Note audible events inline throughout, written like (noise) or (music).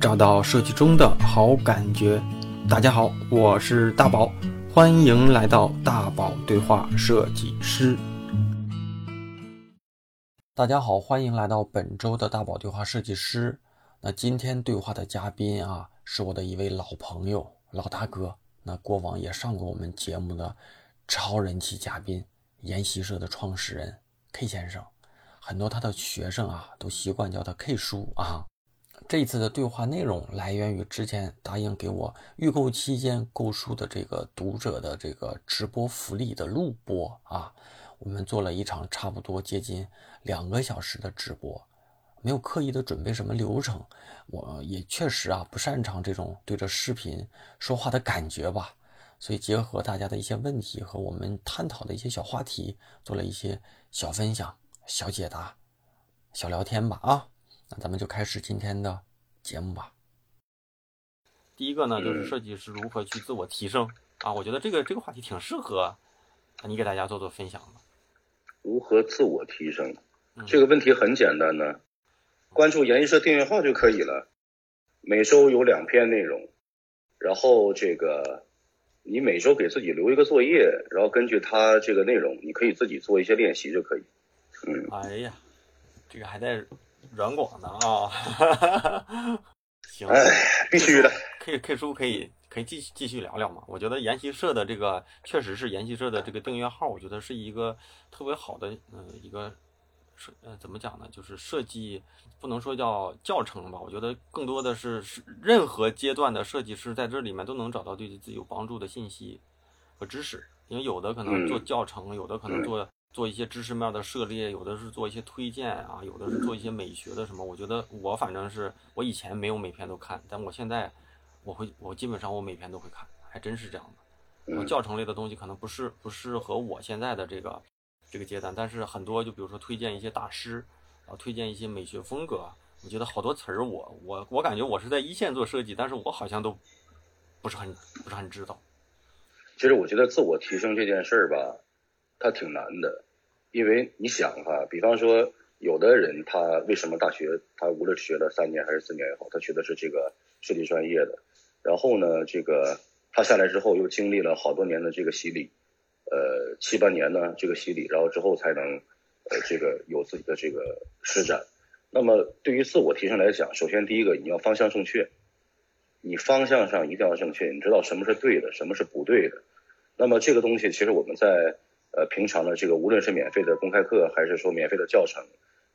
找到设计中的好感觉。大家好，我是大宝，欢迎来到大宝对话设计师。大家好，欢迎来到本周的大宝对话设计师。那今天对话的嘉宾啊，是我的一位老朋友、老大哥。那过往也上过我们节目的超人气嘉宾，研习社的创始人 K 先生。很多他的学生啊，都习惯叫他 K 叔啊。这一次的对话内容来源于之前答应给我预购期间购书的这个读者的这个直播福利的录播啊。我们做了一场差不多接近两个小时的直播，没有刻意的准备什么流程，我也确实啊不擅长这种对着视频说话的感觉吧。所以结合大家的一些问题和我们探讨的一些小话题，做了一些小分享。小解答，小聊天吧啊，那咱们就开始今天的节目吧。第一个呢，就是设计师如何去自我提升啊？我觉得这个这个话题挺适合你给大家做做分享的。如何自我提升？这个问题很简单呢，关注研一社订阅号就可以了。每周有两篇内容，然后这个你每周给自己留一个作业，然后根据它这个内容，你可以自己做一些练习就可以。嗯，哎呀，这个还带软广的啊，(laughs) 行，哎，必须的，K K 叔可以可以继续继续聊聊嘛？我觉得研习社的这个确实是研习社的这个订阅号，我觉得是一个特别好的，嗯，一个设，呃，怎么讲呢？就是设计不能说叫教程吧，我觉得更多的是是任何阶段的设计师在这里面都能找到对自己有帮助的信息和知识，因为有的可能做教程，有的可能做。做一些知识面的涉猎，有的是做一些推荐啊，有的是做一些美学的什么。我觉得我反正是我以前没有每篇都看，但我现在我会，我基本上我每篇都会看，还真是这样的。教程类的东西可能不是不适合我现在的这个这个阶段，但是很多就比如说推荐一些大师，然后推荐一些美学风格，我觉得好多词儿我我我感觉我是在一线做设计，但是我好像都不是很不是很知道。其实我觉得自我提升这件事儿吧。它挺难的，因为你想哈，比方说有的人他为什么大学他无论学了三年还是四年也好，他学的是这个设计专业的，然后呢，这个他下来之后又经历了好多年的这个洗礼，呃七八年呢这个洗礼，然后之后才能呃这个有自己的这个施展。那么对于自我提升来讲，首先第一个你要方向正确，你方向上一定要正确，你知道什么是对的，什么是不对的。那么这个东西其实我们在呃，平常的这个无论是免费的公开课，还是说免费的教程，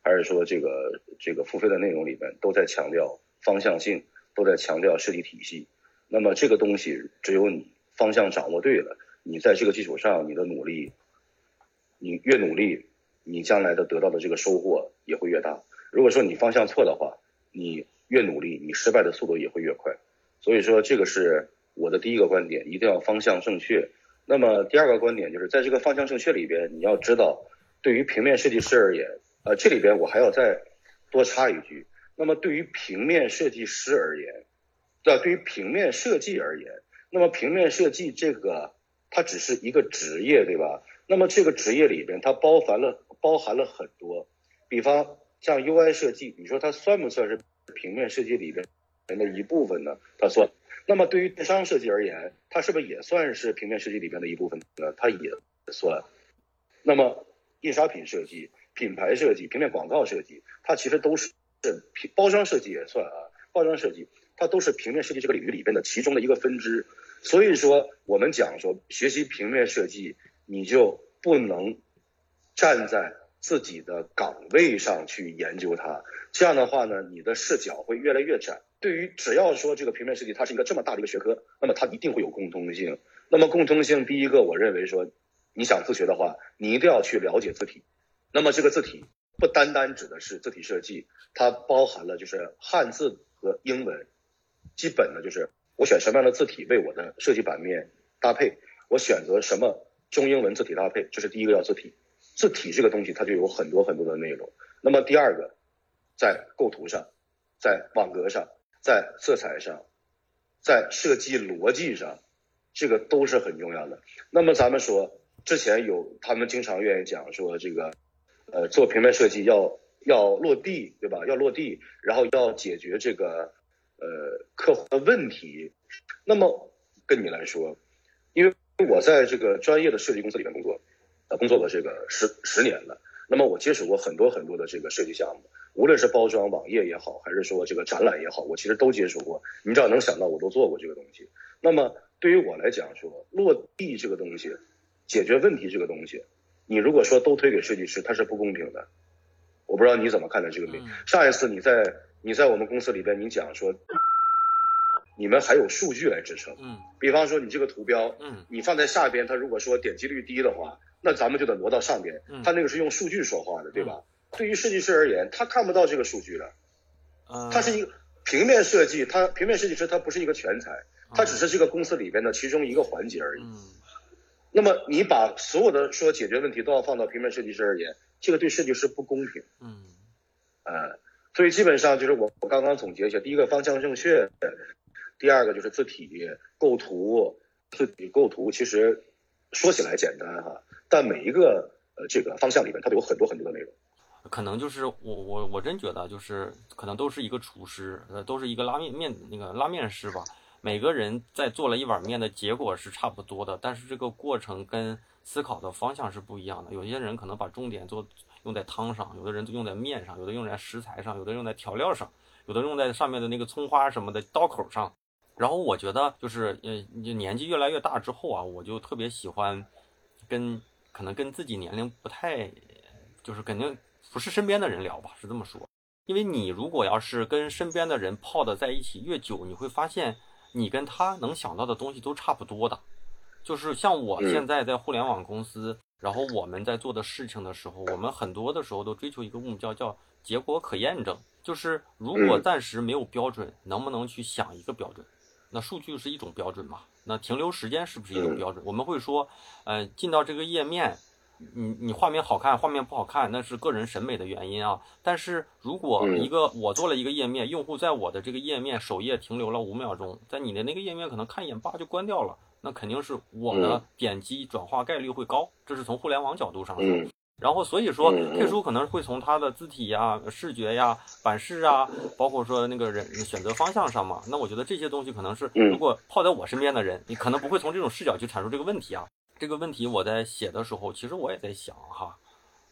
还是说这个这个付费的内容里面，都在强调方向性，都在强调设计体系。那么这个东西，只有你方向掌握对了，你在这个基础上，你的努力，你越努力，你将来的得到的这个收获也会越大。如果说你方向错的话，你越努力，你失败的速度也会越快。所以说，这个是我的第一个观点，一定要方向正确。那么第二个观点就是，在这个方向正确里边，你要知道，对于平面设计师而言，呃，这里边我还要再多插一句，那么对于平面设计师而言，对对于平面设计而言，那么平面设计这个它只是一个职业，对吧？那么这个职业里边，它包含了包含了很多，比方像 UI 设计，你说它算不算是平面设计里边的一部分呢？它算。那么对于电商设计而言，它是不是也算是平面设计里边的一部分呢？它也算。那么印刷品设计、品牌设计、平面广告设计，它其实都是平包装设计也算啊。包装设计它都是平面设计这个领域里边的其中的一个分支。所以说，我们讲说学习平面设计，你就不能站在自己的岗位上去研究它。这样的话呢，你的视角会越来越窄。对于只要说这个平面设计它是一个这么大的一个学科，那么它一定会有共通性。那么共通性第一个，我认为说你想自学的话，你一定要去了解字体。那么这个字体不单单指的是字体设计，它包含了就是汉字和英文。基本呢就是我选什么样的字体为我的设计版面搭配，我选择什么中英文字体搭配，这是第一个要字体。字体这个东西它就有很多很多的内容。那么第二个。在构图上，在网格上，在色彩上，在设计逻辑上，这个都是很重要的。那么咱们说，之前有他们经常愿意讲说，这个呃做平面设计要要落地，对吧？要落地，然后要解决这个呃客户的问题。那么跟你来说，因为我在这个专业的设计公司里面工作，呃，工作了这个十十年了。那么我接触过很多很多的这个设计项目，无论是包装网页也好，还是说这个展览也好，我其实都接触过。你只要能想到，我都做过这个东西。那么对于我来讲说，落地这个东西，解决问题这个东西，你如果说都推给设计师，他是不公平的。我不知道你怎么看待这个问题。上一次你在你在我们公司里边，你讲说，你们还有数据来支撑。嗯。比方说你这个图标，嗯，你放在下边，它如果说点击率低的话。那咱们就得挪到上边，他那个是用数据说话的，对吧？对于设计师而言，他看不到这个数据的，他是一个平面设计，他平面设计师他不是一个全才，他只是这个公司里边的其中一个环节而已。那么你把所有的说解决问题都要放到平面设计师而言，这个对设计师不公平。嗯，呃，所以基本上就是我我刚刚总结一下，第一个方向正确，第二个就是字体构图，字体构图其实说起来简单哈。但每一个呃这个方向里面，它都有很多很多的内容。可能就是我我我真觉得就是可能都是一个厨师，呃，都是一个拉面面那个拉面师吧。每个人在做了一碗面的结果是差不多的，但是这个过程跟思考的方向是不一样的。有些人可能把重点做用在汤上，有的人用在面上，有的用在食材上，有的用在调料上，有的用在上面的那个葱花什么的刀口上。然后我觉得就是呃年纪越来越大之后啊，我就特别喜欢跟。可能跟自己年龄不太，就是肯定不是身边的人聊吧，是这么说。因为你如果要是跟身边的人泡的在一起越久，你会发现你跟他能想到的东西都差不多的。就是像我现在在互联网公司，然后我们在做的事情的时候，我们很多的时候都追求一个目标，叫结果可验证。就是如果暂时没有标准，能不能去想一个标准？那数据是一种标准嘛？那停留时间是不是一种标准？我们会说，呃，进到这个页面，你你画面好看，画面不好看，那是个人审美的原因啊。但是如果一个我做了一个页面，用户在我的这个页面首页停留了五秒钟，在你的那个页面可能看一眼叭就关掉了，那肯定是我的点击转化概率会高，这是从互联网角度上说。然后，所以说，K 叔可能会从他的字体呀、视觉呀、版式啊，包括说那个人选择方向上嘛。那我觉得这些东西可能是，如果泡在我身边的人，你可能不会从这种视角去阐述这个问题啊。这个问题我在写的时候，其实我也在想哈，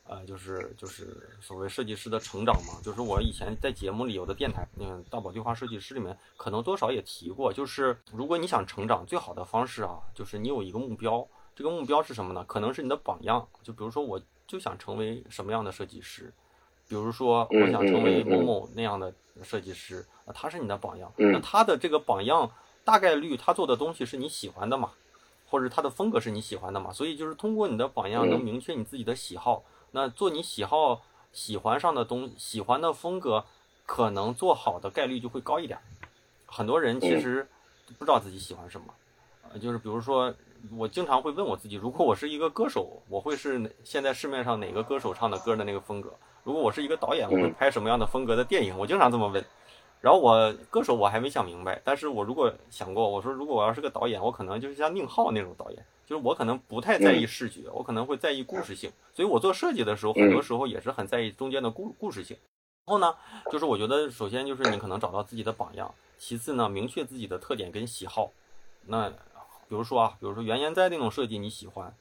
呃，就是就是所谓设计师的成长嘛。就是我以前在节目里有的电台，嗯大宝对话设计师里面，可能多少也提过，就是如果你想成长，最好的方式啊，就是你有一个目标。这个目标是什么呢？可能是你的榜样。就比如说我。就想成为什么样的设计师？比如说，我想成为某某那样的设计师，啊他是你的榜样。那他的这个榜样大概率他做的东西是你喜欢的嘛，或者他的风格是你喜欢的嘛？所以就是通过你的榜样能明确你自己的喜好。那做你喜好、喜欢上的东、喜欢的风格，可能做好的概率就会高一点。很多人其实不知道自己喜欢什么，呃，就是比如说。我经常会问我自己：如果我是一个歌手，我会是现在市面上哪个歌手唱的歌的那个风格？如果我是一个导演，我会拍什么样的风格的电影？我经常这么问。然后我歌手我还没想明白，但是我如果想过，我说如果我要是个导演，我可能就是像宁浩那种导演，就是我可能不太在意视觉，我可能会在意故事性。所以我做设计的时候，很多时候也是很在意中间的故故事性。然后呢，就是我觉得首先就是你可能找到自己的榜样，其次呢，明确自己的特点跟喜好。那。比如说啊，比如说原研哉那种设计你喜欢，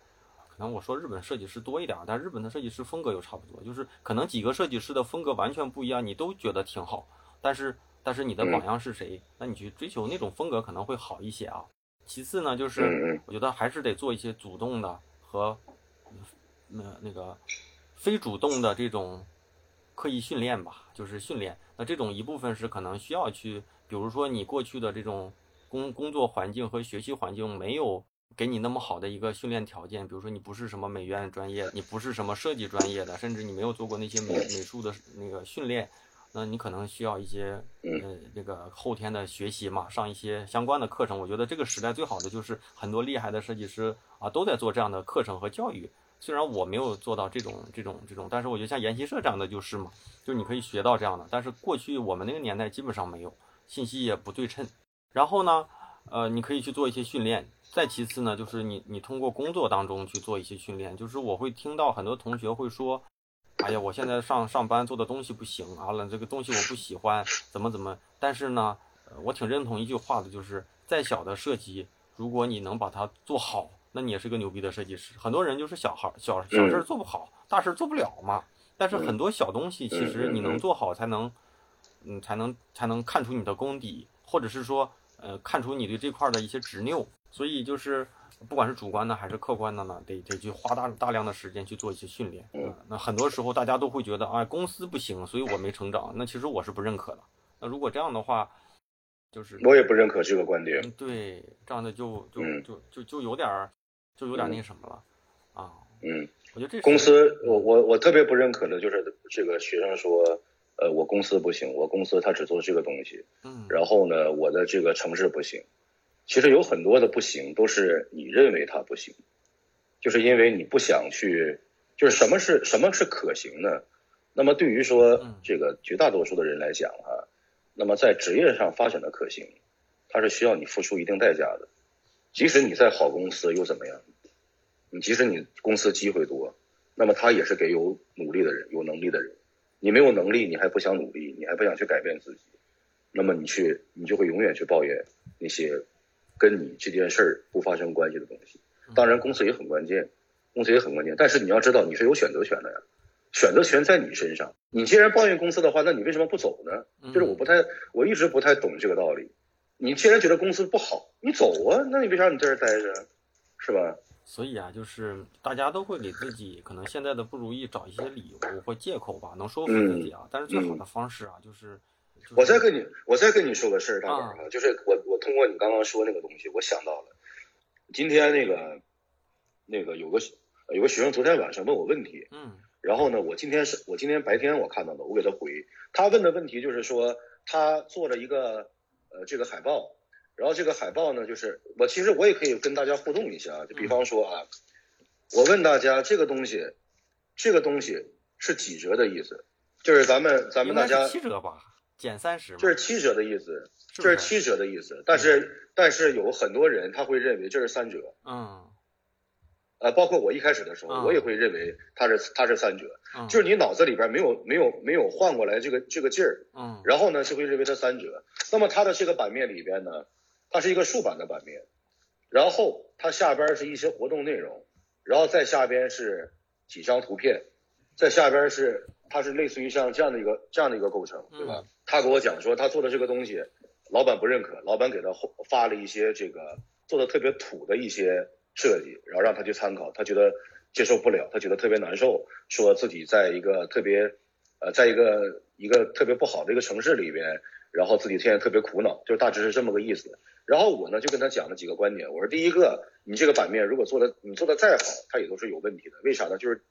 可能我说日本设计师多一点，但日本的设计师风格又差不多，就是可能几个设计师的风格完全不一样，你都觉得挺好，但是但是你的榜样是谁？那你去追求那种风格可能会好一些啊。其次呢，就是我觉得还是得做一些主动的和那那个非主动的这种刻意训练吧，就是训练。那这种一部分是可能需要去，比如说你过去的这种。工工作环境和学习环境没有给你那么好的一个训练条件，比如说你不是什么美院专业，你不是什么设计专业的，甚至你没有做过那些美美术的那个训练，那你可能需要一些呃那个后天的学习嘛，上一些相关的课程。我觉得这个时代最好的就是很多厉害的设计师啊都在做这样的课程和教育。虽然我没有做到这种这种这种，但是我觉得像研习社这样的就是嘛，就你可以学到这样的。但是过去我们那个年代基本上没有，信息也不对称。然后呢，呃，你可以去做一些训练。再其次呢，就是你你通过工作当中去做一些训练。就是我会听到很多同学会说：“哎呀，我现在上上班做的东西不行啊了，这个东西我不喜欢，怎么怎么。”但是呢，我挺认同一句话的，就是再小的设计，如果你能把它做好，那你也是个牛逼的设计师。很多人就是小孩小小事做不好，大事做不了嘛。但是很多小东西，其实你能做好，才能，嗯，才能才能看出你的功底，或者是说，呃，看出你对这块的一些执拗。所以就是，不管是主观的还是客观的呢，得得去花大大量的时间去做一些训练。嗯，那很多时候大家都会觉得，啊，公司不行，所以我没成长。那其实我是不认可的。那如果这样的话，就是我也不认可这个观点。对，这样的就就就就就有点儿，就有点那什么了，啊。嗯。我觉得这公司，我我我特别不认可的就是这个学生说，呃，我公司不行，我公司他只做这个东西。嗯。然后呢，我的这个城市不行。其实有很多的不行，都是你认为它不行，就是因为你不想去，就是什么是什么是可行呢？那么对于说这个绝大多数的人来讲啊，那么在职业上发展的可行，它是需要你付出一定代价的。即使你在好公司又怎么样？你即使你公司机会多，那么他也是给有努力的人、有能力的人。你没有能力，你还不想努力，你还不想去改变自己，那么你去，你就会永远去抱怨那些。跟你这件事儿不发生关系的东西，当然公司也很关键，公司也很关键。但是你要知道，你是有选择权的呀，选择权在你身上。你既然抱怨公司的话，那你为什么不走呢？就是我不太，我一直不太懂这个道理。你既然觉得公司不好，你走啊，那你为啥你在这待着，是吧？所以啊，就是大家都会给自己可能现在的不如意找一些理由或借口吧，能说服自己啊。但是最好的方式啊，就是。我再跟你，我再跟你说个事儿，大宝啊，就是我我通过你刚刚说那个东西，我想到了，今天那个那个有个有个学生昨天晚上问我问题，嗯，然后呢，我今天是我今天白天我看到的，我给他回，他问的问题就是说他做了一个呃这个海报，然后这个海报呢，就是我其实我也可以跟大家互动一下，就比方说啊，我问大家这个东西，这个东西是几折的意思？就是咱们咱们大家七折吧。减三十，这是七折的意思，这是七折的意思。但是，但是有很多人他会认为这是三折。嗯，呃，包括我一开始的时候，我也会认为它是它是三折。嗯，就是你脑子里边没有没有没有换过来这个这个劲儿。嗯，然后呢，就会认为它三折。那么它的这个版面里边呢，它是一个竖版的版面，然后它下边是一些活动内容，然后再下边是几张图片，在下边是。它是类似于像这样的一个这样的一个构成，对吧？他给我讲说，他做的这个东西，老板不认可，老板给他发了一些这个做的特别土的一些设计，然后让他去参考，他觉得接受不了，他觉得特别难受，说自己在一个特别呃，在一个一个特别不好的一个城市里边，然后自己现在特别苦恼，就大致是这么个意思。然后我呢就跟他讲了几个观点，我说第一个，你这个版面如果做的你做的再好，它也都是有问题的，为啥呢？就是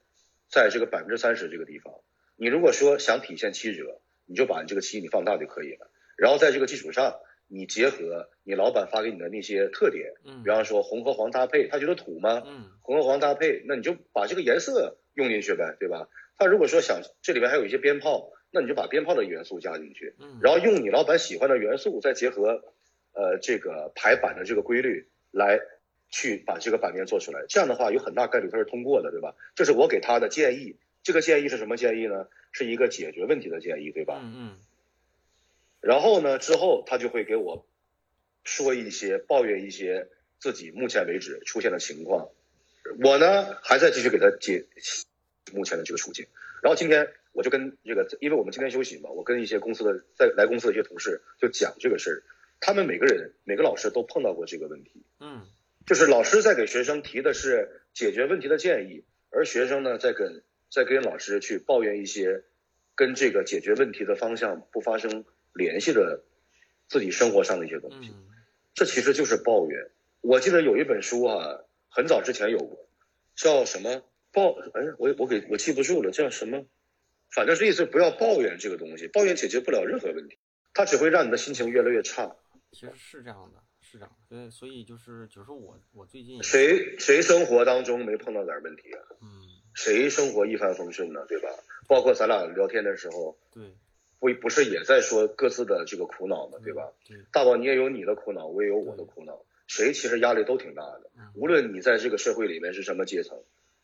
在这个百分之三十这个地方。你如果说想体现七折，你就把你这个七你放大就可以了。然后在这个基础上，你结合你老板发给你的那些特点，嗯，比方说红和黄搭配，他觉得土吗？嗯，红和黄搭配，那你就把这个颜色用进去呗，对吧？他如果说想这里边还有一些鞭炮，那你就把鞭炮的元素加进去，嗯，然后用你老板喜欢的元素，再结合呃这个排版的这个规律来去把这个版面做出来。这样的话有很大概率它是通过的，对吧？这是我给他的建议。这个建议是什么建议呢？是一个解决问题的建议，对吧？嗯嗯。然后呢，之后他就会给我说一些抱怨一些自己目前为止出现的情况，我呢还在继续给他解目前的这个处境。然后今天我就跟这个，因为我们今天休息嘛，我跟一些公司的在来公司的一些同事就讲这个事儿，他们每个人每个老师都碰到过这个问题。嗯。就是老师在给学生提的是解决问题的建议，而学生呢在跟。在跟老师去抱怨一些跟这个解决问题的方向不发生联系的自己生活上的一些东西，这其实就是抱怨。我记得有一本书啊，很早之前有过，叫什么抱？哎，我我给我记不住了，叫什么？反正是意思不要抱怨这个东西，抱怨解决不了任何问题，它只会让你的心情越来越差。其实是这样的，是这样。对，所以就是就是我我最近谁谁生活当中没碰到点问题啊？嗯。谁生活一帆风顺呢？对吧？包括咱俩聊天的时候，对，不不是也在说各自的这个苦恼吗？对吧？大宝，你也有你的苦恼，我也有我的苦恼，谁其实压力都挺大的。无论你在这个社会里面是什么阶层，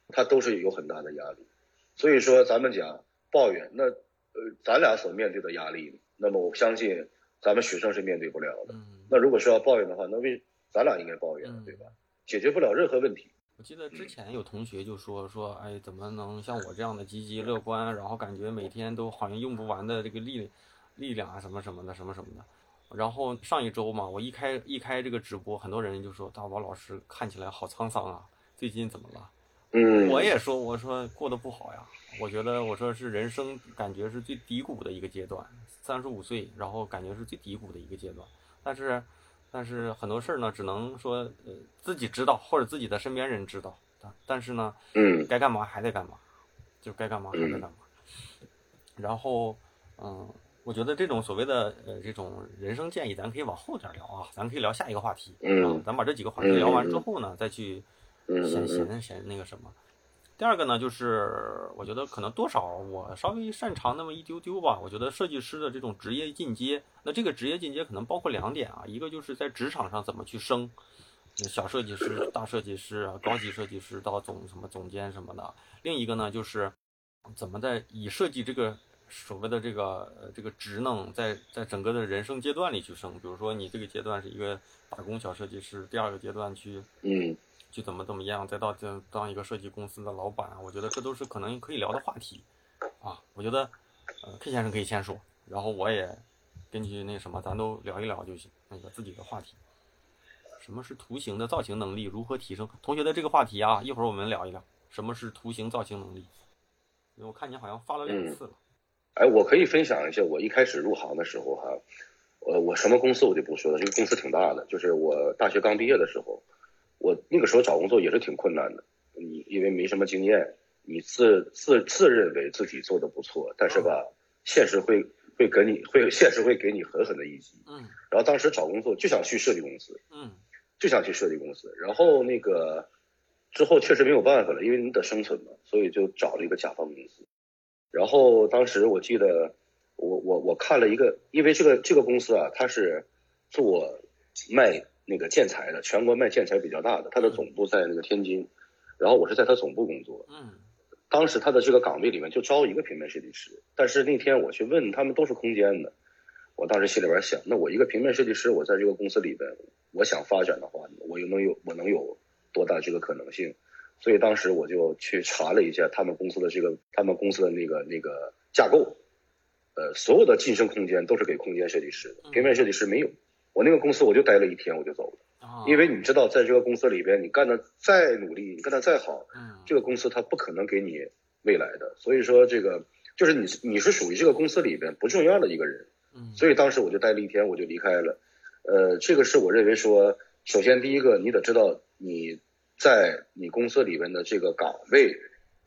他都是有很大的压力。所以说，咱们讲抱怨，那呃，咱俩所面对的压力，那么我相信咱们学生是面对不了的。嗯，那如果是要抱怨的话，那为咱俩应该抱怨，嗯对吧？解决不了任何问题。我记得之前有同学就说说，哎，怎么能像我这样的积极乐观，然后感觉每天都好像用不完的这个力力量啊，什么什么的，什么什么的。然后上一周嘛，我一开一开这个直播，很多人就说大宝老师看起来好沧桑啊，最近怎么了？嗯，我也说，我说过得不好呀。我觉得我说是人生感觉是最低谷的一个阶段，三十五岁，然后感觉是最低谷的一个阶段。但是，但是很多事儿呢，只能说呃自己知道，或者自己的身边人知道。但但是呢，嗯该干嘛还得干嘛，就该干嘛还得干嘛。然后，嗯，我觉得这种所谓的呃这种人生建议，咱可以往后点聊啊，咱可以聊下一个话题。嗯啊，咱把这几个话题聊完之后呢，再去闲嗯嗯嗯闲闲那个什么。第二个呢，就是我觉得可能多少我稍微擅长那么一丢丢吧。我觉得设计师的这种职业进阶，那这个职业进阶可能包括两点啊，一个就是在职场上怎么去升，小设计师、大设计师啊、高级设计师到总什么总监什么的；另一个呢，就是怎么在以设计这个所谓的这个呃这个职能，在在整个的人生阶段里去升。比如说你这个阶段是一个打工小设计师，第二个阶段去嗯去怎么怎么样，再到这当一个设计公司的老板，我觉得这都是可能可以聊的话题啊。我觉得呃 K 先生可以先说，然后我也根据那什么，咱都聊一聊就行，那个自己的话题。什么是图形的造型能力？如何提升？同学的这个话题啊，一会儿我们聊一聊。什么是图形造型能力？因为我看你好像发了两次了。哎，我可以分享一下我一开始入行的时候哈，呃，我什么公司我就不说了，这个公司挺大的，就是我大学刚毕业的时候，我那个时候找工作也是挺困难的，你因为没什么经验，你自自自认为自己做的不错，但是吧，现实会会给你会现实会给你狠狠的一击。嗯然后当时找工作就想去设计公司，嗯就想去设计公司，然后那个之后确实没有办法了，因为你得生存嘛，所以就找了一个甲方公司。然后当时我记得我我我看了一个，因为这个这个公司啊，它是做卖那个建材的，全国卖建材比较大的，它的总部在那个天津，然后我是在它总部工作。嗯当时他的这个岗位里面就招一个平面设计师，但是那天我去问他们都是空间的，我当时心里边想，那我一个平面设计师，我在这个公司里边，我想发展的话，我又能有我能有多大这个可能性？所以当时我就去查了一下他们公司的这个他们公司的那个那个架构，呃，所有的晋升空间都是给空间设计师的，平面设计师没有。我那个公司我就待了一天我就走了，啊，因为你知道，在这个公司里边，你干的再努力，你干的再好，嗯这个公司它不可能给你未来的，所以说这个就是你你是属于这个公司里边不重要的一个人，嗯所以当时我就待了一天，我就离开了。呃，这个是我认为说，首先第一个你得知道你在你公司里边的这个岗位，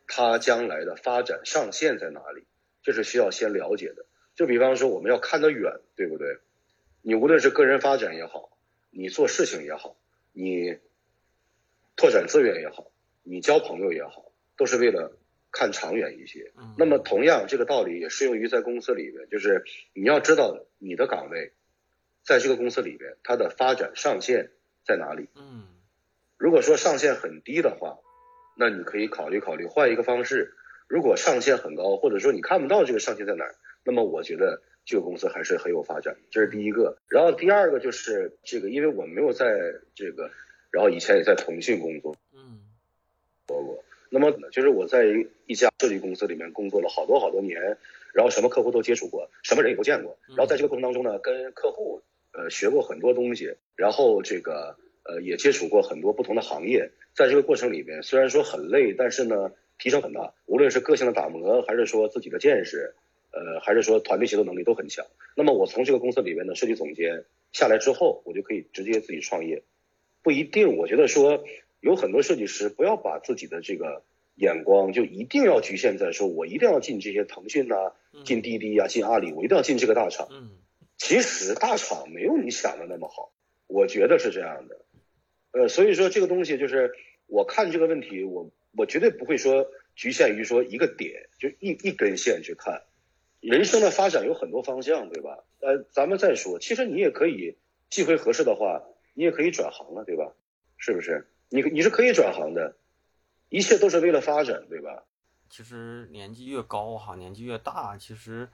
它将来的发展上限在哪里，这是需要先了解的。就比方说我们要看得远，对不对？你无论是个人发展也好，你做事情也好，你拓展资源也好，你交朋友也好，都是为了看长远一些。嗯那么同样，这个道理也适用于在公司里边，就是你要知道你的岗位在这个公司里边它的发展上限在哪里。嗯如果说上限很低的话，那你可以考虑考虑换一个方式。如果上限很高，或者说你看不到这个上限在哪儿，那么我觉得这个公司还是很有发展。这是第一个。然后第二个就是这个，因为我没有在这个，然后以前也在腾讯工作，嗯那么就是我在一家设计公司里面工作了好多好多年，然后什么客户都接触过，什么人也都见过。然后在这个过程当中呢，跟客户呃学过很多东西，然后这个呃也接触过很多不同的行业。在这个过程里面，虽然说很累，但是呢提升很大，无论是个性的打磨，还是说自己的见识，呃还是说团队协作能力都很强。那么我从这个公司里面的设计总监下来之后，我就可以直接自己创业。不一定，我觉得说有很多设计师不要把自己的这个眼光就一定要局限在说我一定要进这些腾讯呐、进滴滴呀、进阿里，我一定要进这个大厂。嗯其实大厂没有你想的那么好，我觉得是这样的。呃，所以说这个东西就是我看这个问题，我我绝对不会说局限于说一个点，就一一根线去看。人生的发展有很多方向，对吧？呃，咱们再说，其实你也可以，机会合适的话，你也可以转行了，对吧？是不是？你你是可以转行的，一切都是为了发展，对吧？其实年纪越高哈，年纪越大，其实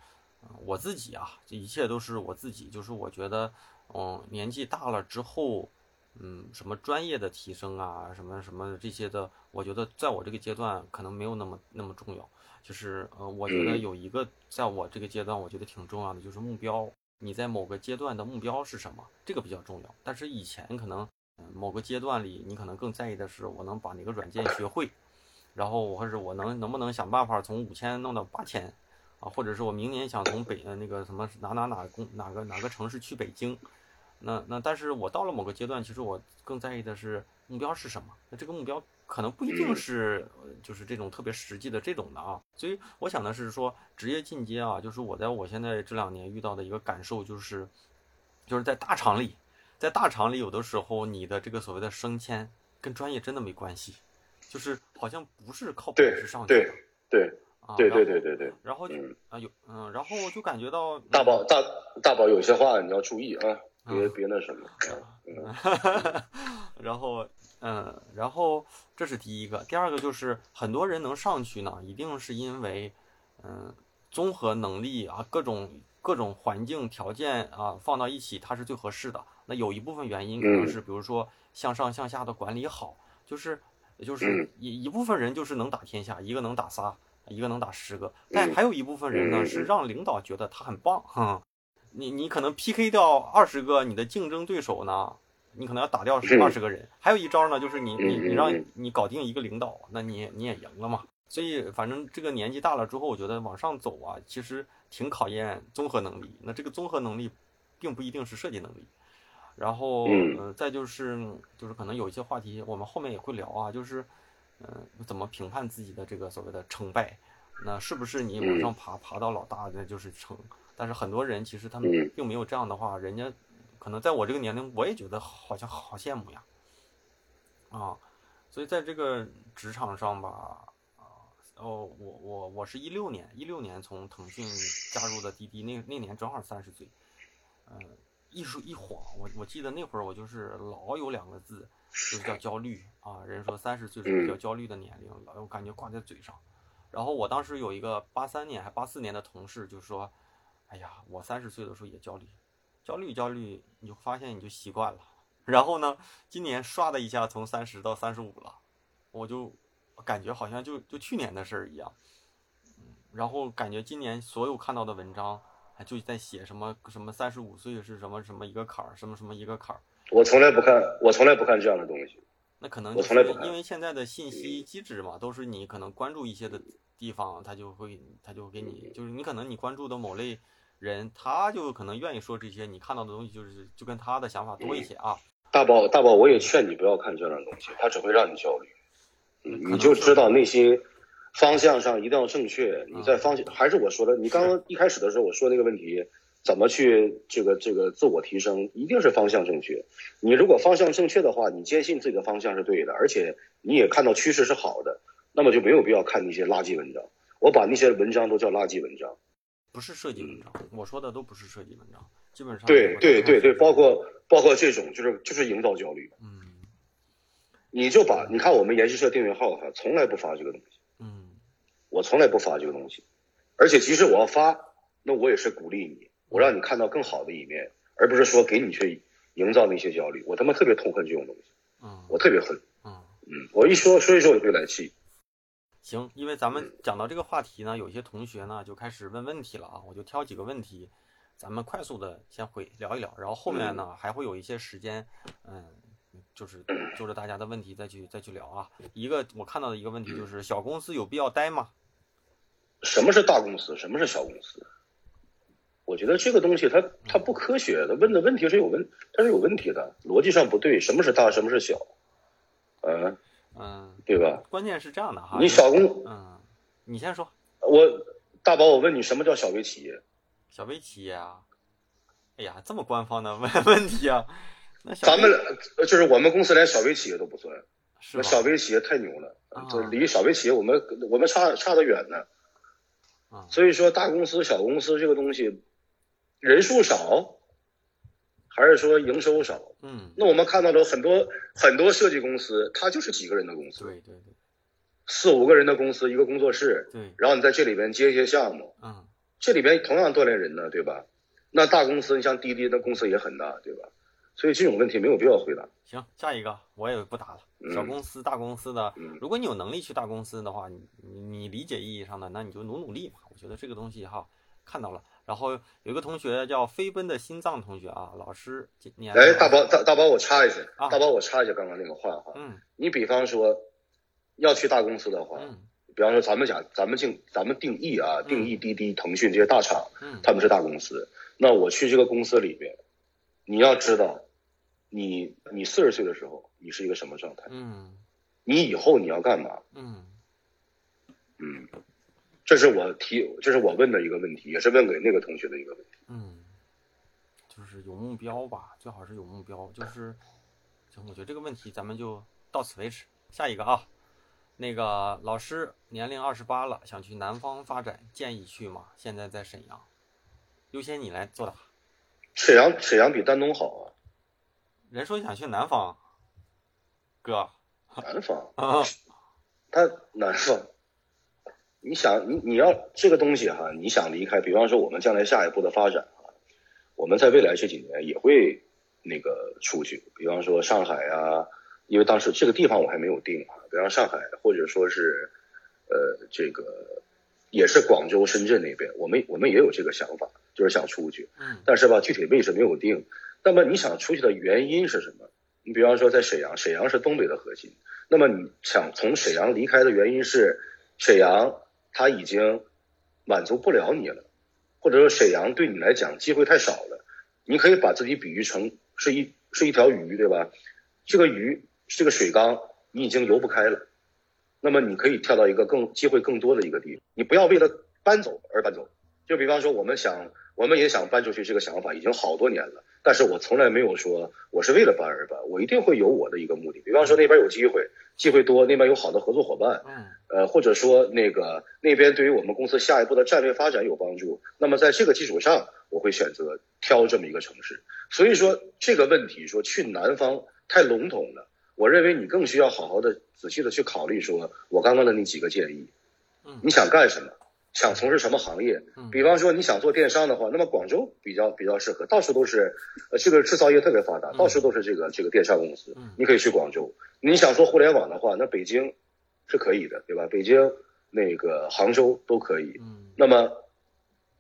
我自己啊，这一切都是我自己，就是我觉得，嗯，年纪大了之后，嗯，什么专业的提升啊，什么什么这些的，我觉得在我这个阶段可能没有那么那么重要。就是呃，我觉得有一个在我这个阶段，我觉得挺重要的，就是目标。你在某个阶段的目标是什么？这个比较重要。但是以前可能，嗯，某个阶段里，你可能更在意的是我能把哪个软件学会，然后或者我能能不能想办法从五千弄到八千。啊，或者是我明年想从北呃那个什么哪哪哪公哪个哪个城市去北京，那那但是我到了某个阶段，其实我更在意的是目标是什么。那这个目标可能不一定是就是这种特别实际的这种的啊。所以我想的是说职业进阶啊，就是我在我现在这两年遇到的一个感受就是，就是在大厂里，在大厂里有的时候你的这个所谓的升迁跟专业真的没关系，就是好像不是靠本事上去的。对对。对对对对对，然后就啊有嗯，然后就感觉到大宝大大宝有些话你要注意啊，别别那什么。(laughs) (laughs) 然后嗯，然后这是第一个，第二个就是很多人能上去呢，一定是因为嗯，综合能力啊，各种各种环境条件啊放到一起，它是最合适的。那有一部分原因可能是比如说向上向下的管理好，就是就是一一部分人就是能打天下，一个能打仨。一个能打十个，但还有一部分人呢，是让领导觉得他很棒。哈，你你可能 PK 掉二十个你的竞争对手呢，你可能要打掉二十个人。还有一招呢，就是你你你让你搞定一个领导，那你你也赢了嘛。所以反正这个年纪大了之后，我觉得往上走啊，其实挺考验综合能力。那这个综合能力，并不一定是设计能力。然后，嗯，再就是就是可能有一些话题，我们后面也会聊啊，就是。嗯，怎么评判自己的这个所谓的成败？那是不是你往上爬，爬到老大那就是成？但是很多人其实他们并没有这样的话，人家可能在我这个年龄，我也觉得好像好羡慕呀。啊，所以在这个职场上吧，啊，哦，我我我是一六年，一六年从腾讯加入的滴滴，那那年正好三十岁。嗯，一说一晃，我我记得那会儿我就是老有两个字。就是叫焦虑啊，人说三十岁是比较焦虑的年龄，老我感觉挂在嘴上。然后我当时有一个八三年还八四年的同事就说：“哎呀，我三十岁的时候也焦虑，焦虑焦虑，你就发现你就习惯了。然后呢，今年唰的一下从三十到三十五了，我就感觉好像就就去年的事儿一样。然后感觉今年所有看到的文章，就在写什么什么三十五岁是什么什么一个坎儿，什么什么一个坎儿。”我从来不看，我从来不看这样的东西。那可能我从来不，因为现在的信息机制嘛，都是你可能关注一些的地方，他就会他就给你，就是你可能你关注的某类人，他就可能愿意说这些，你看到的东西就是就跟他的想法多一些啊。大宝大宝，我也劝你不要看这样的东西，他只会让你焦虑。嗯，你就知道内心方向上一定要正确。你在方向还是我说的，你刚刚一开始的时候我说那个问题。怎么去这个这个自我提升，一定是方向正确。你如果方向正确的话，你坚信自己的方向是对的，而且你也看到趋势是好的，那么就没有必要看那些垃圾文章。我把那些文章都叫垃圾文章，不是设计文章。我说的都不是设计文章，基本上对对对对，包括包括这种就是就是营造焦虑。嗯，你就把你看我们研习社订阅号哈，从来不发这个东西。嗯，我从来不发这个东西，而且即使我要发，那我也是鼓励你。我让你看到更好的一面，而不是说给你去营造那些焦虑。我他妈特别痛恨这种东西，嗯，我特别恨，嗯嗯，我一说说一说我就来气。行，因为咱们讲到这个话题呢，有些同学呢就开始问问题了啊，我就挑几个问题，咱们快速的先回聊一聊，然后后面呢还会有一些时间，嗯，就是就着大家的问题再去再去聊啊。一个我看到的一个问题就是小公司有必要待吗？什么是大公司？什么是小公司？我觉得这个东西它它不科学，它问的问题是有问，它是有问题的，逻辑上不对。什么是大，什么是小？嗯嗯，对吧？关键是这样的哈，你小公，嗯，你先说。我大宝，我问你，什么叫小微企业？小微企业啊？哎呀，这么官方的 (laughs) 问问题啊？那咱们就是我们公司连小微企业都不算，那小微企业太牛了，就离小微企业我们我们差差得远呢。所以说大公司小公司这个东西。人数少，还是说营收少？嗯，那我们看到了很多很多设计公司，它就是几个人的公司，对对对，四五个人的公司，一个工作室，对，然后你在这里边接一些项目，嗯，这里边同样锻炼人呢，对吧？那大公司，你像滴滴，那公司也很大，对吧？所以这种问题没有必要回答。行，下一个我也不答了。小公司、大公司的，如果你有能力去大公司的话，你你你理解意义上的，那你就努努力嘛。我觉得这个东西哈，看到了。然后有一个同学叫飞奔的心脏同学啊，老师，你哎，大宝大大宝，我插一下，大宝我插一下刚刚那个话哈。嗯。你比方说要去大公司的话，嗯，比方说咱们讲咱们定咱们定义啊，定义滴滴、腾讯这些大厂，嗯，他们是大公司。那我去这个公司里边，你要知道，你你四十岁的时候，你是一个什么状态？嗯，你以后你要干嘛？嗯，嗯，这是我提，这是我问的一个问题，也是问给那个同学的一个问题。嗯，就是有目标吧，最好是有目标。就是，行，我觉得这个问题咱们就到此为止。下一个啊，那个老师年龄二十八了，想去南方发展，建议去吗？现在在沈阳。优先你来作答。沈阳沈阳比丹东好啊。人说想去南方，哥。南方。啊。(laughs) 他南方。你想你你要这个东西哈，你想离开，比方说我们将来下一步的发展啊，我们在未来这几年也会那个出去，比方说上海啊，因为当时这个地方我还没有定啊，比方上海或者说是呃这个也是广州、深圳那边，我们我们也有这个想法。就是想出去，嗯，但是吧，具体位置没有定。那么你想出去的原因是什么？你比方说在沈阳，沈阳是东北的核心。那么你想从沈阳离开的原因是，沈阳他已经满足不了你了，或者说沈阳对你来讲机会太少了。你可以把自己比喻成是一是一条鱼，对吧？这个鱼这个水缸你已经游不开了，那么你可以跳到一个更机会更多的一个地方。你不要为了搬走而搬走。就比方说，我们想。我们也想搬出去这个想法已经好多年了，但是我从来没有说我是为了搬而搬，我一定会有我的一个目的。比方说那边有机会，机会多，那边有好的合作伙伴，嗯，呃，或者说那个那边对于我们公司下一步的战略发展有帮助，那么在这个基础上，我会选择挑这么一个城市。所以说这个问题说去南方太笼统了，我认为你更需要好好的仔细的去考虑，说我刚刚的那几个建议，嗯，你想干什么？想从事什么行业？比方说你想做电商的话，那么广州比较比较适合，到处都是，呃，这个制造业特别发达，到处都是这个这个电商公司，你可以去广州。你想做互联网的话，那北京是可以的，对吧？北京、那个杭州都可以。那么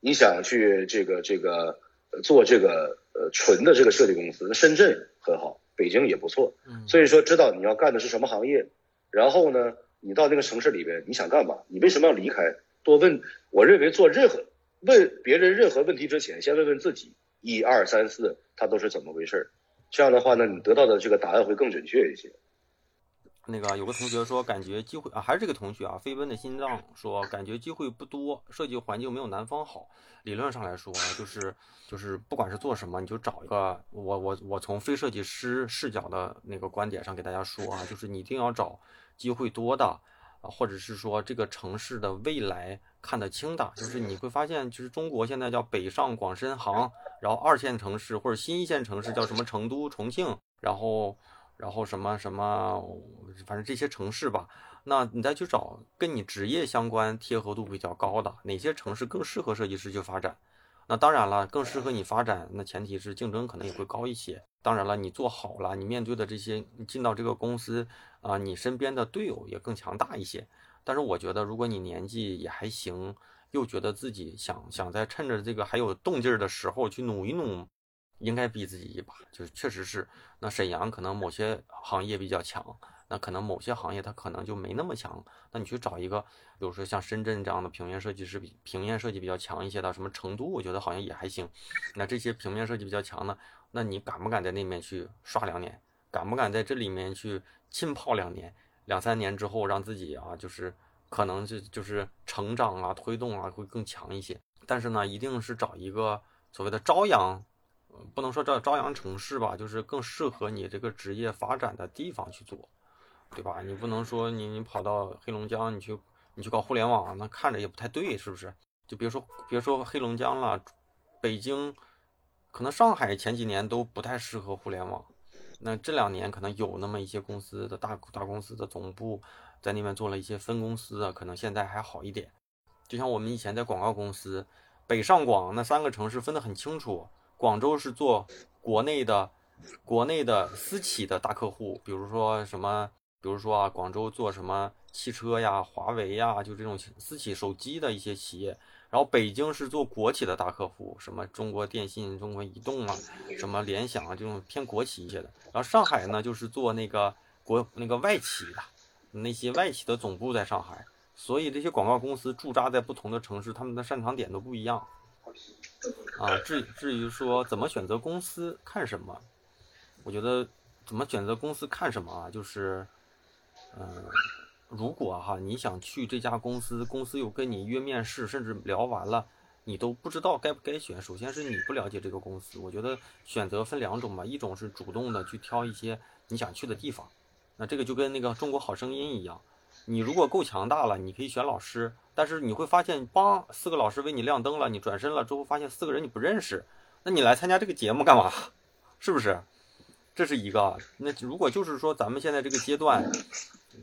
你想去这个这个做这个呃纯的这个设计公司，那深圳很好，北京也不错。所以说知道你要干的是什么行业，然后呢，你到那个城市里边你想干嘛？你为什么要离开？多问，我认为做任何问别人任何问题之前，先问问自己，一二三四，它都是怎么回事？这样的话呢，你得到的这个答案会更准确一些。那个有个同学说，感觉机会啊，还是这个同学啊，飞奔的心脏说，感觉机会不多，设计环境没有南方好。理论上来说，就是就是不管是做什么，你就找一个，我我我从非设计师视角的那个观点上给大家说啊，就是你一定要找机会多的。啊，或者是说这个城市的未来看得清的，就是你会发现，其实中国现在叫北上广深杭，然后二线城市或者新一线城市叫什么成都、重庆，然后然后什么什么，反正这些城市吧，那你再去找跟你职业相关、贴合度比较高的哪些城市更适合设计师去发展。那当然了，更适合你发展，那前提是竞争可能也会高一些。当然了，你做好了，你面对的这些，你进到这个公司啊，你身边的队友也更强大一些。但是我觉得，如果你年纪也还行，又觉得自己想想在趁着这个还有动静的时候去努一努，应该逼自己一把。就是确实是，那沈阳可能某些行业比较强。那可能某些行业它可能就没那么强，那你去找一个，比如说像深圳这样的平面设计师，比平面设计比较强一些的，什么成都，我觉得好像也还行。那这些平面设计比较强的，那你敢不敢在那面去刷两年？敢不敢在这里面去浸泡两年、两三年之后，让自己啊，就是可能就就是成长啊、推动啊会更强一些。但是呢，一定是找一个所谓的朝阳，不能说叫朝阳城市吧，就是更适合你这个职业发展的地方去做。对吧？你不能说你你跑到黑龙江，你去你去搞互联网，那看着也不太对，是不是？就别说别说黑龙江了，北京，可能上海前几年都不太适合互联网，那这两年可能有那么一些公司的大大公司的总部在那边做了一些分公司啊，可能现在还好一点。就像我们以前在广告公司，北上广那三个城市分得很清楚，广州是做国内的国内的私企的大客户，比如说什么，比如说啊，广州做什么汽车呀、华为呀，就这种私企手机的一些企业。然后北京是做国企的大客户，什么中国电信、中国移动啊，什么联想啊，这种偏国企一些的。然后上海呢，就是做那个国那个外企的，那些外企的总部在上海。所以这些广告公司驻扎在不同的城市，他们的擅长点都不一样。啊，至至于说怎么选择公司，看什么？我觉得怎么选择公司看什么啊？就是，嗯。如果哈你想去这家公司，公司又跟你约面试，甚至聊完了，你都不知道该不该选。首先是你不了解这个公司，我觉得选择分两种吧，一种是主动的去挑一些你想去的地方，那这个就跟那个中国好声音一样，你如果够强大了，你可以选老师，但是你会发现，帮四个老师为你亮灯了，你转身了之后发现四个人你不认识，那你来参加这个节目干嘛？(laughs) 是不是？这是一个。那如果就是说咱们现在这个阶段。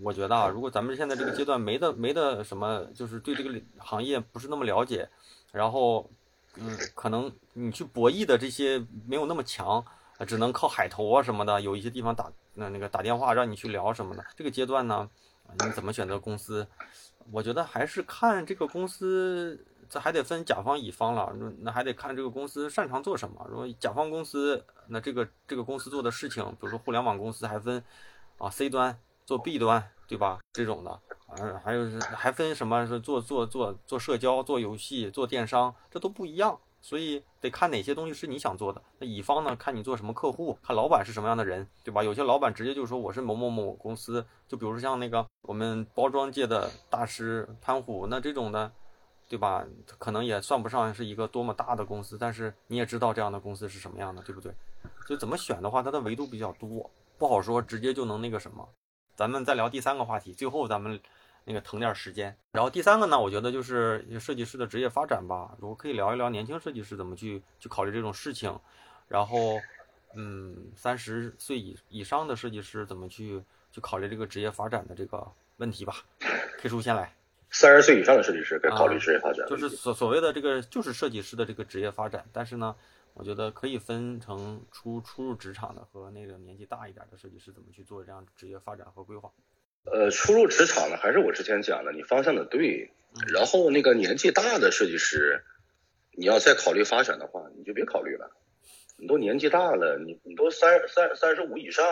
我觉得啊，如果咱们现在这个阶段没的没的什么，就是对这个行业不是那么了解，然后，嗯，可能你去博弈的这些没有那么强，只能靠海投啊什么的，有一些地方打那那个打电话让你去聊什么的。这个阶段呢，你怎么选择公司？我觉得还是看这个公司，这还得分甲方乙方了。那那还得看这个公司擅长做什么。如果甲方公司，那这个这个公司做的事情，比如说互联网公司还分啊 C 端。做 B 端对吧？这种的，嗯，还有是还分什么？是做做做做社交、做游戏、做电商，这都不一样。所以得看哪些东西是你想做的。那乙方呢？看你做什么客户，看老板是什么样的人，对吧？有些老板直接就说我是某某某公司，就比如说像那个我们包装界的大师潘虎，那这种的，对吧？可能也算不上是一个多么大的公司，但是你也知道这样的公司是什么样的，对不对？所以怎么选的话，它的维度比较多，不好说直接就能那个什么。咱们再聊第三个话题，最后咱们那个腾点时间。然后第三个呢，我觉得就是设计师的职业发展吧。如果可以聊一聊年轻设计师怎么去去考虑这种事情，然后，嗯，三十岁以以上的设计师怎么去去考虑这个职业发展的这个问题吧。K 叔先来。三十岁以上的设计师该考虑职业发展，就是所所谓的这个就是设计师的这个职业发展，但是呢。我觉得可以分成初初入职场的和那个年纪大一点的设计师怎么去做这样职业发展和规划。呃，初入职场的还是我之前讲的，你方向的对，然后那个年纪大的设计师，你要再考虑发展的话，你就别考虑了。你都年纪大了，你你都三三三十五以上，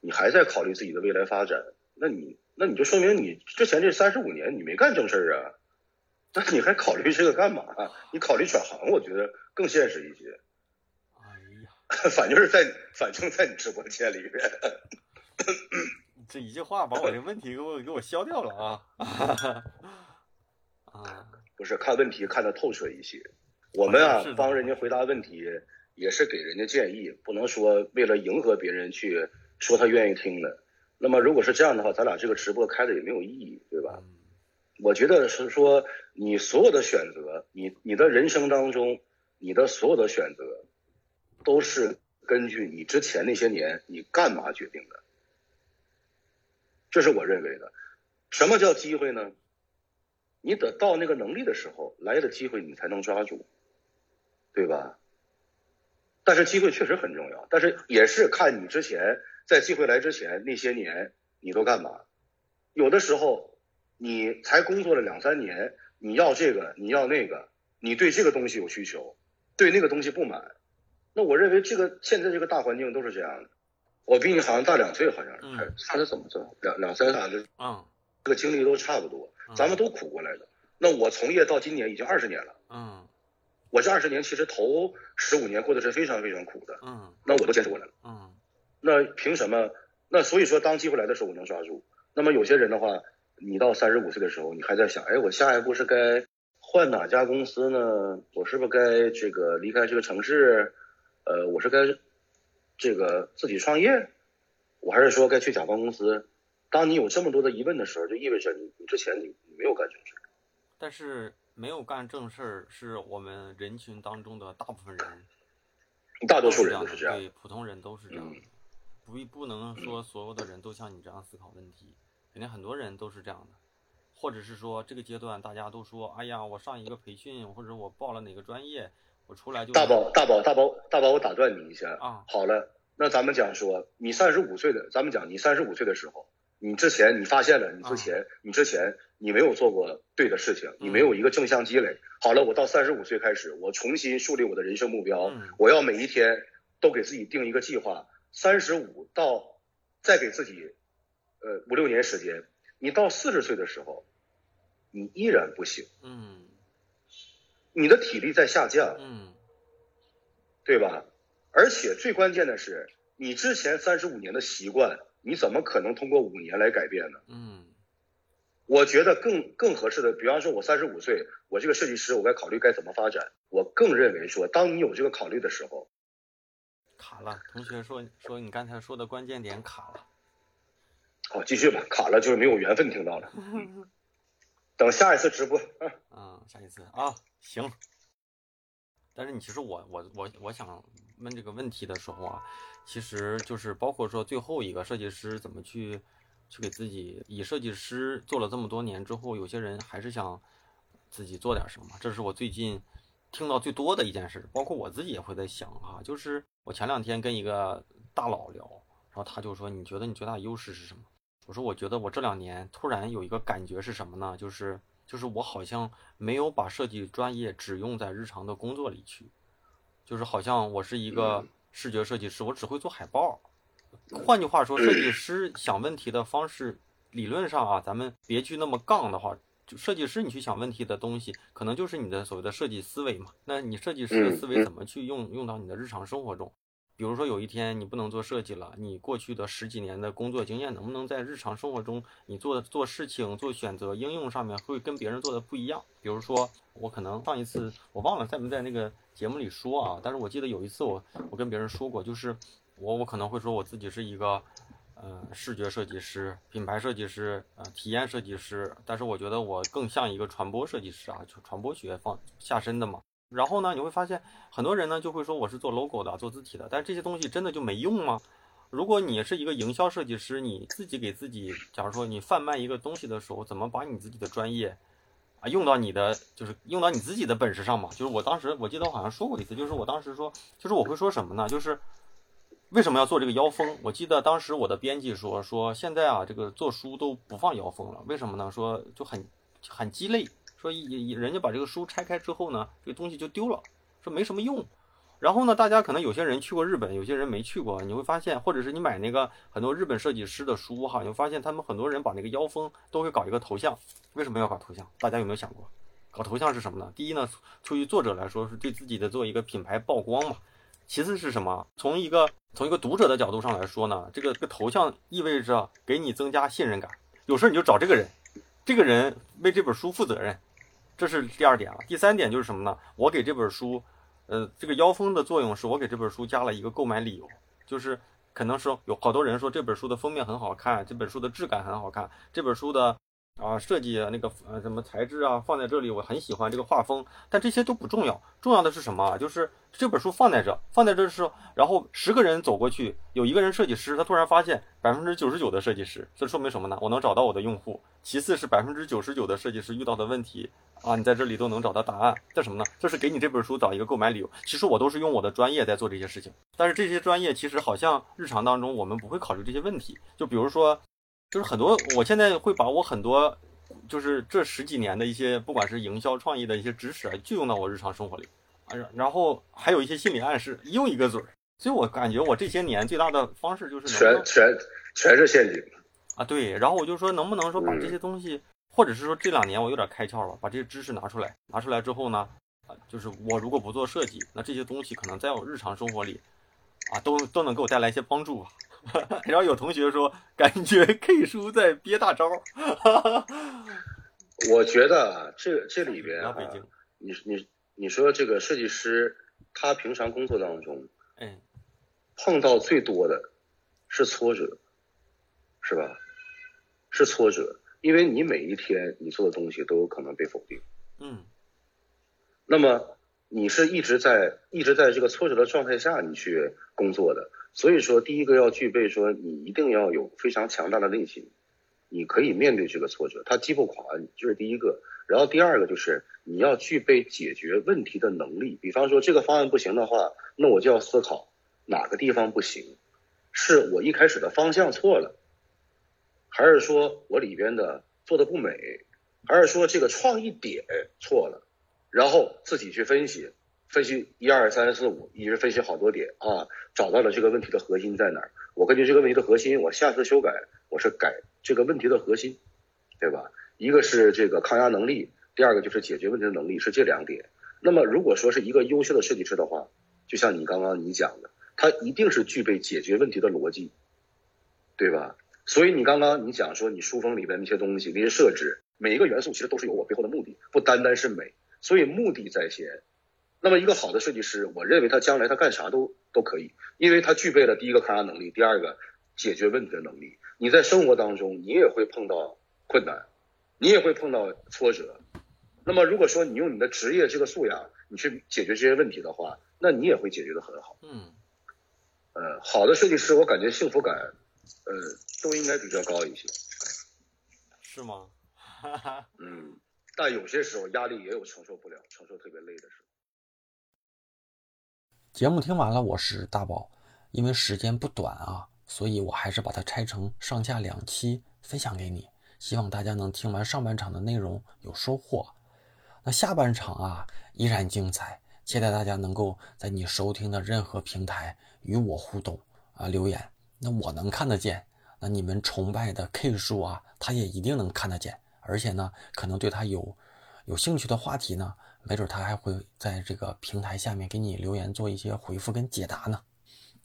你还在考虑自己的未来发展，那你那你就说明你之前这三十五年你没干正事儿啊，(laughs) 那你还考虑这个干嘛？你考虑转行，我觉得更现实一些。(laughs) 反正是在，反正在你直播间里面，这一句话把我这问题给我给我消掉了啊！啊，(laughs) 不是看问题看得透彻一些，我们啊帮人家回答问题也是给人家建议，不能说为了迎合别人去说他愿意听的。那么如果是这样的话，咱俩这个直播开的也没有意义，对吧？我觉得是说你所有的选择，你你的人生当中，你的所有的选择。都是根据你之前那些年你干嘛决定的，这是我认为的。什么叫机会呢？你得到那个能力的时候来的机会，你才能抓住，对吧？但是机会确实很重要，但是也是看你之前在机会来之前那些年你都干嘛。有的时候你才工作了两三年，你要这个，你要那个，你对这个东西有需求，对那个东西不满。那我认为这个现在这个大环境都是这样的，我比你好像大两岁，好像是，还差的怎么着？两两三岁，嗯，这个经历都差不多，咱们都苦过来的。那我从业到今年已经二十年了，嗯，我这二十年其实头十五年过得是非常非常苦的，嗯，那我都坚持过来了，嗯，那凭什么？那所以说，当机会来的时候，我能抓住。那么有些人的话，你到三十五岁的时候，你还在想，哎，我下一步是该换哪家公司呢？我是不是该这个离开这个城市？呃，我是该这个自己创业，我还是说该去甲方公司？当你有这么多的疑问的时候，就意味着你你之前你没有干正事。但是没有干正事儿是我们人群当中的大部分人，大多数人都是这样，对，普通人都是这样的。不不能说所有的人都像你这样思考问题，肯定很多人都是这样的。或者是说这个阶段大家都说，哎呀，我上一个培训或者我报了哪个专业，我出来就大宝大宝大宝大宝，我打断你一下啊。好了，那咱们讲说，你三十五岁的，咱们讲你三十五岁的时候，你之前你发现了，你之前你之前你没有做过对的事情，你没有一个正向积累。好了，我到三十五岁开始，我重新树立我的人生目标，我要每一天都给自己定一个计划。三十五到再给自己呃五六年时间，你到四十岁的时候。你依然不行，嗯，你的体力在下降，嗯，对吧？而且最关键的是，你之前三十五年的习惯，你怎么可能通过五年来改变呢？嗯，我觉得更更合适的，比方说，我三十五岁，我这个设计师，我该考虑该怎么发展。我更认为说，当你有这个考虑的时候，卡了。同学说说你刚才说的关键点卡了。好，继续吧。卡了就是没有缘分听到了。(laughs) 等下一次直播，嗯，(laughs) 下一次啊，行。但是你其实我我我我想问这个问题的时候啊，其实就是包括说最后一个设计师怎么去去给自己以设计师做了这么多年之后，有些人还是想自己做点什么，这是我最近听到最多的一件事。包括我自己也会在想啊，就是我前两天跟一个大佬聊，然后他就说，你觉得你最大的优势是什么？我说，我觉得我这两年突然有一个感觉是什么呢？就是，就是我好像没有把设计专业只用在日常的工作里去，就是好像我是一个视觉设计师，我只会做海报。换句话说，设计师想问题的方式，理论上啊，咱们别去那么杠的话，就设计师你去想问题的东西，可能就是你的所谓的设计思维嘛。那你设计师的思维怎么去用用到你的日常生活中？比如说有一天你不能做设计了，你过去的十几年的工作经验能不能在日常生活中你做的做事情、做选择、应用上面会跟别人做的不一样？比如说我可能上一次我忘了在没在那个节目里说啊，但是我记得有一次我我跟别人说过，就是我我可能会说我自己是一个呃视觉设计师、品牌设计师、呃体验设计师，但是我觉得我更像一个传播设计师啊，就传播学放下身的嘛。然后呢，你会发现很多人呢就会说我是做 logo 的，做字体的，但是这些东西真的就没用吗？如果你是一个营销设计师，你自己给自己，假如说你贩卖一个东西的时候，怎么把你自己的专业啊用到你的，就是用到你自己的本事上嘛？就是我当时我记得我好像说过一次，就是我当时说，就是我会说什么呢？就是为什么要做这个腰封？我记得当时我的编辑说，说现在啊这个做书都不放腰封了，为什么呢？说就很很鸡肋。说一人家把这个书拆开之后呢，这个东西就丢了，说没什么用。然后呢，大家可能有些人去过日本，有些人没去过，你会发现，或者是你买那个很多日本设计师的书哈，你会发现他们很多人把那个腰封都会搞一个头像。为什么要搞头像？大家有没有想过？搞头像是什么呢？第一呢，出于作者来说，是对自己的做一个品牌曝光嘛。其次是什么？从一个从一个读者的角度上来说呢，这个这个头像意味着给你增加信任感，有事你就找这个人，这个人为这本书负责任。这是第二点了，第三点就是什么呢？我给这本书，呃，这个腰封的作用是我给这本书加了一个购买理由，就是可能是有好多人说这本书的封面很好看，这本书的质感很好看，这本书的。啊，设计啊，那个呃，什么材质啊，放在这里，我很喜欢这个画风，但这些都不重要，重要的是什么？就是这本书放在这，放在这时候，然后十个人走过去，有一个人设计师，他突然发现百分之九十九的设计师，这说明什么呢？我能找到我的用户。其次是百分之九十九的设计师遇到的问题啊，你在这里都能找到答案。这什么呢？这是给你这本书找一个购买理由。其实我都是用我的专业在做这些事情，但是这些专业其实好像日常当中我们不会考虑这些问题，就比如说。就是很多，我现在会把我很多，就是这十几年的一些，不管是营销创意的一些知识啊，就用到我日常生活里，啊，然后还有一些心理暗示，又一个嘴儿，所以我感觉我这些年最大的方式就是全全全是陷阱。啊，对，然后我就说能不能说把这些东西，或者是说这两年我有点开窍了，把这些知识拿出来，拿出来之后呢，啊，就是我如果不做设计，那这些东西可能在我日常生活里，啊，都都能给我带来一些帮助。然后有同学说，感觉 K 叔在憋大招。我觉得啊，这这里边啊，你你你说这个设计师，他平常工作当中，嗯，碰到最多的是挫折，是吧？是挫折，因为你每一天你做的东西都有可能被否定。嗯。那么你是一直在一直在这个挫折的状态下你去工作的。所以说，第一个要具备说，你一定要有非常强大的内心，你可以面对这个挫折，它击不垮你，这是第一个。然后第二个就是你要具备解决问题的能力。比方说这个方案不行的话，那我就要思考哪个地方不行，是我一开始的方向错了，还是说我里边的做的不美，还是说这个创意点错了？然后自己去分析，分析一二三四五，一直分析好多点啊，找到了这个问题的核心在哪儿。我根据这个问题的核心，我下次修改，我是改这个问题的核心，对吧？一个是这个抗压能力，第二个就是解决问题的能力，是这两点。那么如果说是一个优秀的设计师的话，就像你刚刚你讲的，他一定是具备解决问题的逻辑，对吧？所以你刚刚你讲说你书封里边那些东西那些设置，每一个元素其实都是有我背后的目的，不单单是美，所以目的在先。那么一个好的设计师，我认为他将来他干啥都都可以，因为他具备了第一个抗压能力，第二个解决问题的能力。你在生活当中你也会碰到困难。你也会碰到挫折，那么如果说你用你的职业这个素养，你去解决这些问题的话，那你也会解决的很好。嗯，呃，好的设计师，我感觉幸福感，呃，都应该比较高一些。是吗？(laughs) 嗯，但有些时候压力也有承受不了、承受特别累的时候。节目听完了，我是大宝，因为时间不短啊，所以我还是把它拆成上下两期分享给你。希望大家能听完上半场的内容有收获，那下半场啊依然精彩，期待大家能够在你收听的任何平台与我互动啊留言，那我能看得见，那你们崇拜的 K 数啊，他也一定能看得见，而且呢，可能对他有有兴趣的话题呢，没准他还会在这个平台下面给你留言做一些回复跟解答呢。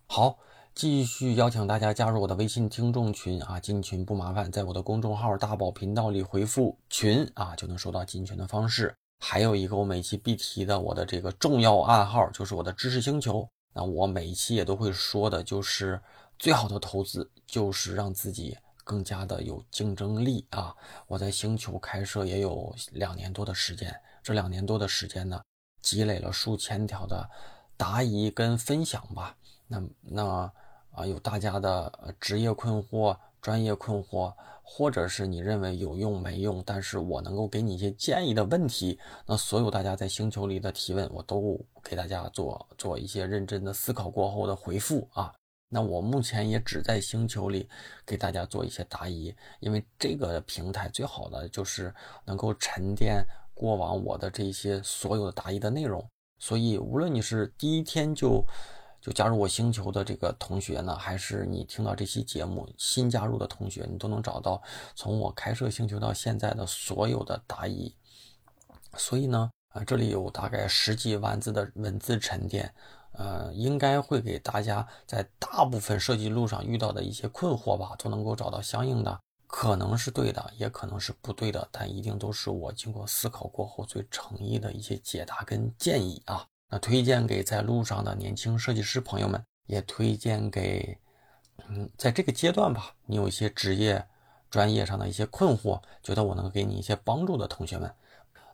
好。继续邀请大家加入我的微信听众群啊，进群不麻烦，在我的公众号大宝频道里回复“群”啊，就能收到进群的方式。还有一个我每期必提的我的这个重要暗号，就是我的知识星球。那我每一期也都会说的，就是最好的投资就是让自己更加的有竞争力啊。我在星球开设也有两年多的时间，这两年多的时间呢，积累了数千条的答疑跟分享吧。那那。啊，有大家的职业困惑、专业困惑，或者是你认为有用没用，但是我能够给你一些建议的问题，那所有大家在星球里的提问，我都给大家做做一些认真的思考过后的回复啊。那我目前也只在星球里给大家做一些答疑，因为这个平台最好的就是能够沉淀过往我的这些所有的答疑的内容，所以无论你是第一天就。就加入我星球的这个同学呢，还是你听到这期节目新加入的同学，你都能找到从我开设星球到现在的所有的答疑。所以呢，啊，这里有大概十几万字的文字沉淀，呃，应该会给大家在大部分设计路上遇到的一些困惑吧，都能够找到相应的，可能是对的，也可能是不对的，但一定都是我经过思考过后最诚意的一些解答跟建议啊。那推荐给在路上的年轻设计师朋友们，也推荐给，嗯，在这个阶段吧，你有一些职业、专业上的一些困惑，觉得我能给你一些帮助的同学们，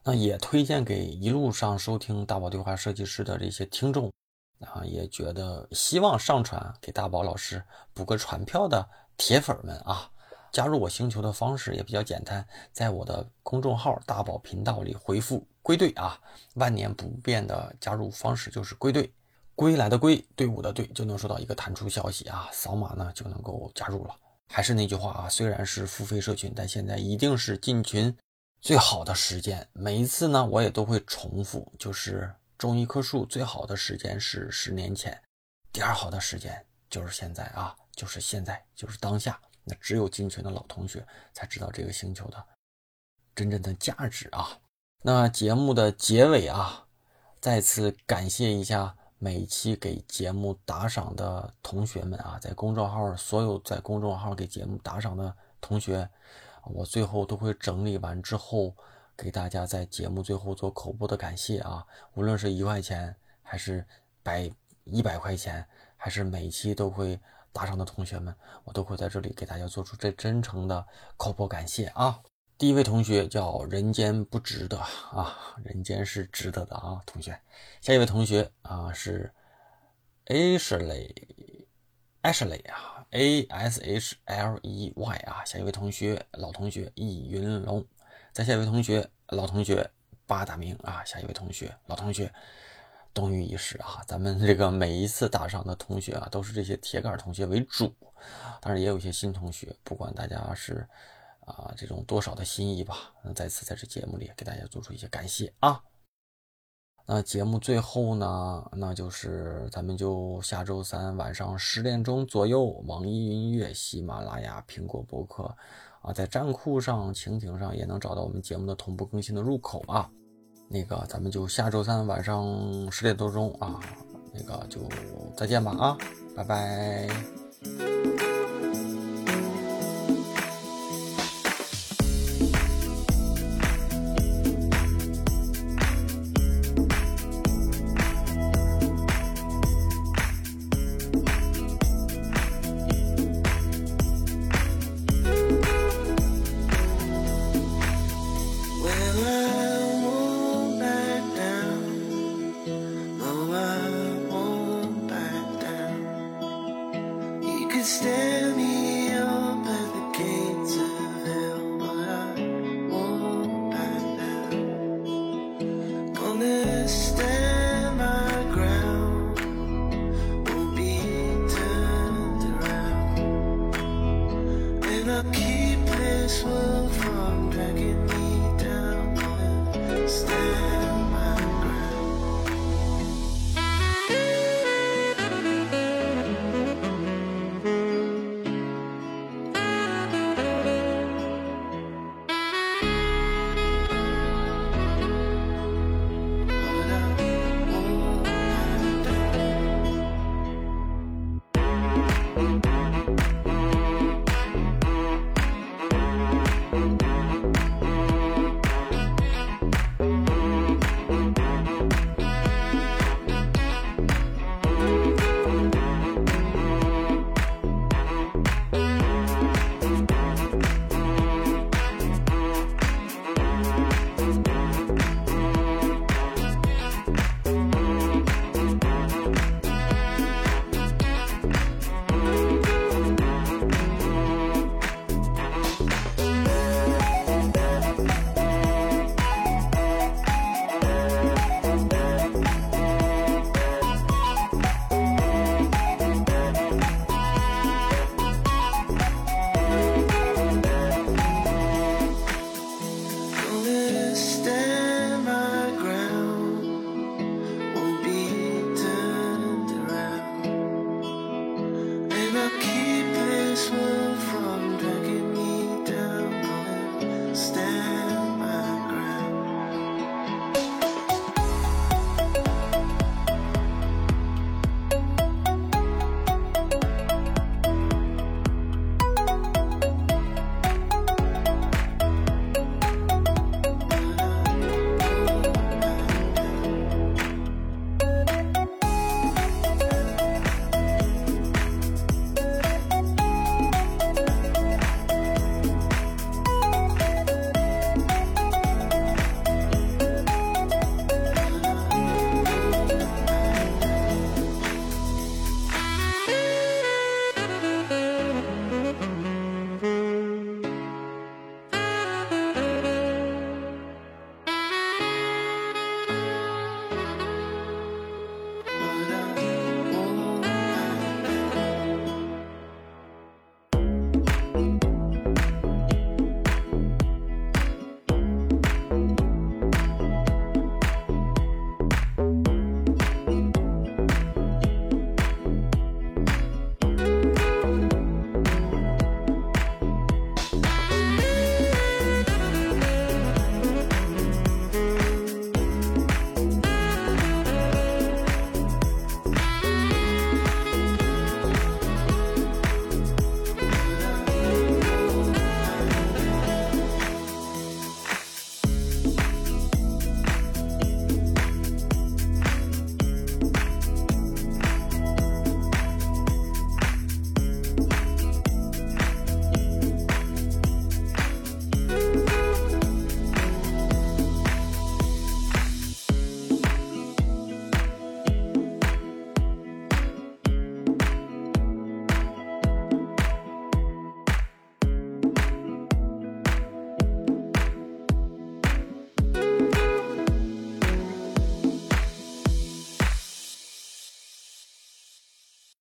那也推荐给一路上收听大宝对话设计师的这些听众，啊，也觉得希望上传给大宝老师补个传票的铁粉们啊。加入我星球的方式也比较简单，在我的公众号“大宝频道”里回复“归队”啊，万年不变的加入方式就是归队，归来的归，队伍的队，就能收到一个弹出消息啊，扫码呢就能够加入了。还是那句话啊，虽然是付费社群，但现在一定是进群最好的时间。每一次呢，我也都会重复，就是种一棵树最好的时间是十年前，第二好的时间就是现在啊，就是现在，就是当下。那只有进群的老同学才知道这个星球的真正的价值啊！那节目的结尾啊，再次感谢一下每期给节目打赏的同学们啊，在公众号所有在公众号给节目打赏的同学，我最后都会整理完之后给大家在节目最后做口播的感谢啊！无论是一块钱还是百一百块钱，还是每期都会。打赏的同学们，我都会在这里给大家做出最真诚的口播感谢啊！第一位同学叫人间不值得啊，人间是值得的啊，同学。下一位同学啊是 Ashley，Ashley 啊 A S H L E Y 啊，下一位同学老同学易云龙，再下一位同学老同学八大名啊，下一位同学老同学冬雨一时啊，咱们这个每一次打赏的同学啊，都是这些铁杆同学为主，当然也有一些新同学，不管大家是啊这种多少的心意吧，那再次在这节目里给大家做出一些感谢啊。那节目最后呢，那就是咱们就下周三晚上十点钟左右，网易云音乐、喜马拉雅、苹果播客啊，在站酷上、蜻蜓上也能找到我们节目的同步更新的入口啊。那个，咱们就下周三晚上十点多钟啊，那个就再见吧啊，拜拜。